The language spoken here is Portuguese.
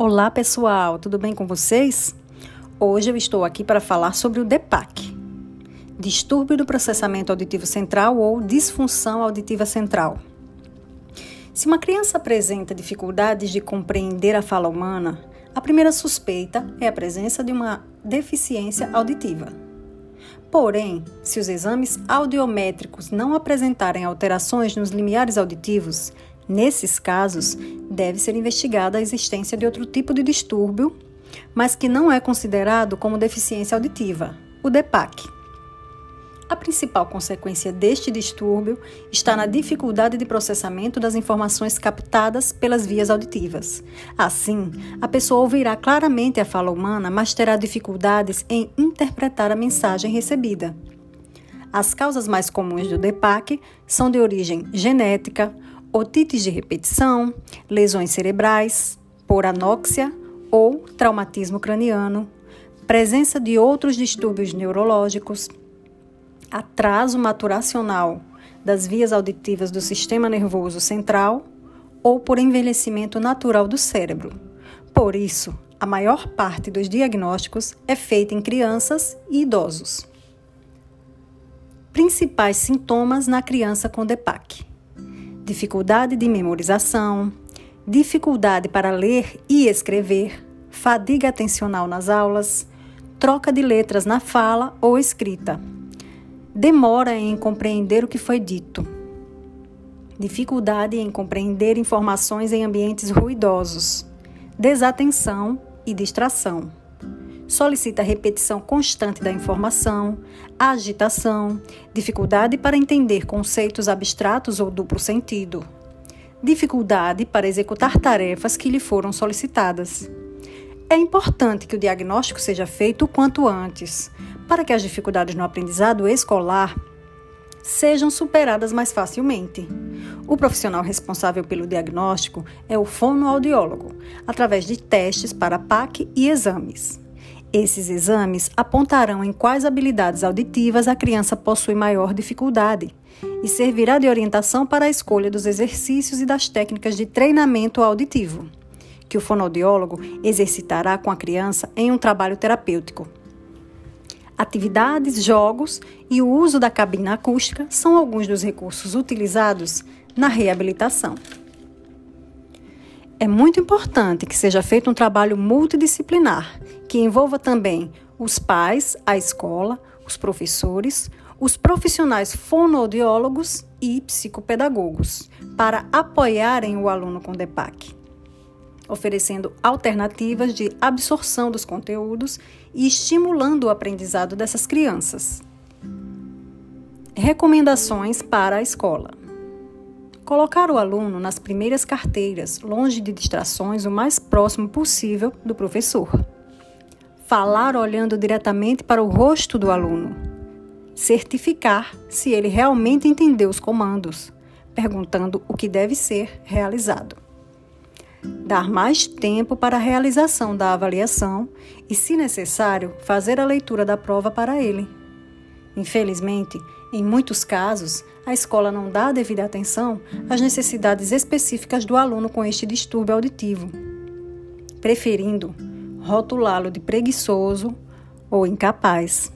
Olá pessoal, tudo bem com vocês? Hoje eu estou aqui para falar sobre o DEPAC, distúrbio do processamento auditivo central ou disfunção auditiva central. Se uma criança apresenta dificuldades de compreender a fala humana, a primeira suspeita é a presença de uma deficiência auditiva. Porém, se os exames audiométricos não apresentarem alterações nos limiares auditivos, nesses casos deve ser investigada a existência de outro tipo de distúrbio, mas que não é considerado como deficiência auditiva, o DEPAC. A principal consequência deste distúrbio está na dificuldade de processamento das informações captadas pelas vias auditivas. Assim, a pessoa ouvirá claramente a fala humana, mas terá dificuldades em interpretar a mensagem recebida. As causas mais comuns do DEPAC são de origem genética, otites de repetição, lesões cerebrais, por anóxia ou traumatismo craniano, presença de outros distúrbios neurológicos, atraso maturacional das vias auditivas do sistema nervoso central ou por envelhecimento natural do cérebro. Por isso, a maior parte dos diagnósticos é feita em crianças e idosos. Principais sintomas na criança com DEPAC: dificuldade de memorização, dificuldade para ler e escrever, fadiga atencional nas aulas, troca de letras na fala ou escrita demora em compreender o que foi dito, dificuldade em compreender informações em ambientes ruidosos, desatenção e distração. Solicita repetição constante da informação, agitação, dificuldade para entender conceitos abstratos ou duplo sentido, dificuldade para executar tarefas que lhe foram solicitadas. É importante que o diagnóstico seja feito o quanto antes, para que as dificuldades no aprendizado escolar sejam superadas mais facilmente. O profissional responsável pelo diagnóstico é o fonoaudiólogo, através de testes para PAC e exames. Esses exames apontarão em quais habilidades auditivas a criança possui maior dificuldade e servirá de orientação para a escolha dos exercícios e das técnicas de treinamento auditivo, que o fonoaudiólogo exercitará com a criança em um trabalho terapêutico. Atividades, jogos e o uso da cabina acústica são alguns dos recursos utilizados na reabilitação. É muito importante que seja feito um trabalho multidisciplinar, que envolva também os pais, a escola, os professores, os profissionais fonoaudiólogos e psicopedagogos, para apoiarem o aluno com DEPAC oferecendo alternativas de absorção dos conteúdos e estimulando o aprendizado dessas crianças. Recomendações para a escola: colocar o aluno nas primeiras carteiras, longe de distrações, o mais próximo possível do professor. Falar olhando diretamente para o rosto do aluno. Certificar se ele realmente entendeu os comandos, perguntando o que deve ser realizado dar mais tempo para a realização da avaliação e, se necessário, fazer a leitura da prova para ele. Infelizmente, em muitos casos, a escola não dá a devida atenção às necessidades específicas do aluno com este distúrbio auditivo, preferindo rotulá-lo de preguiçoso ou incapaz.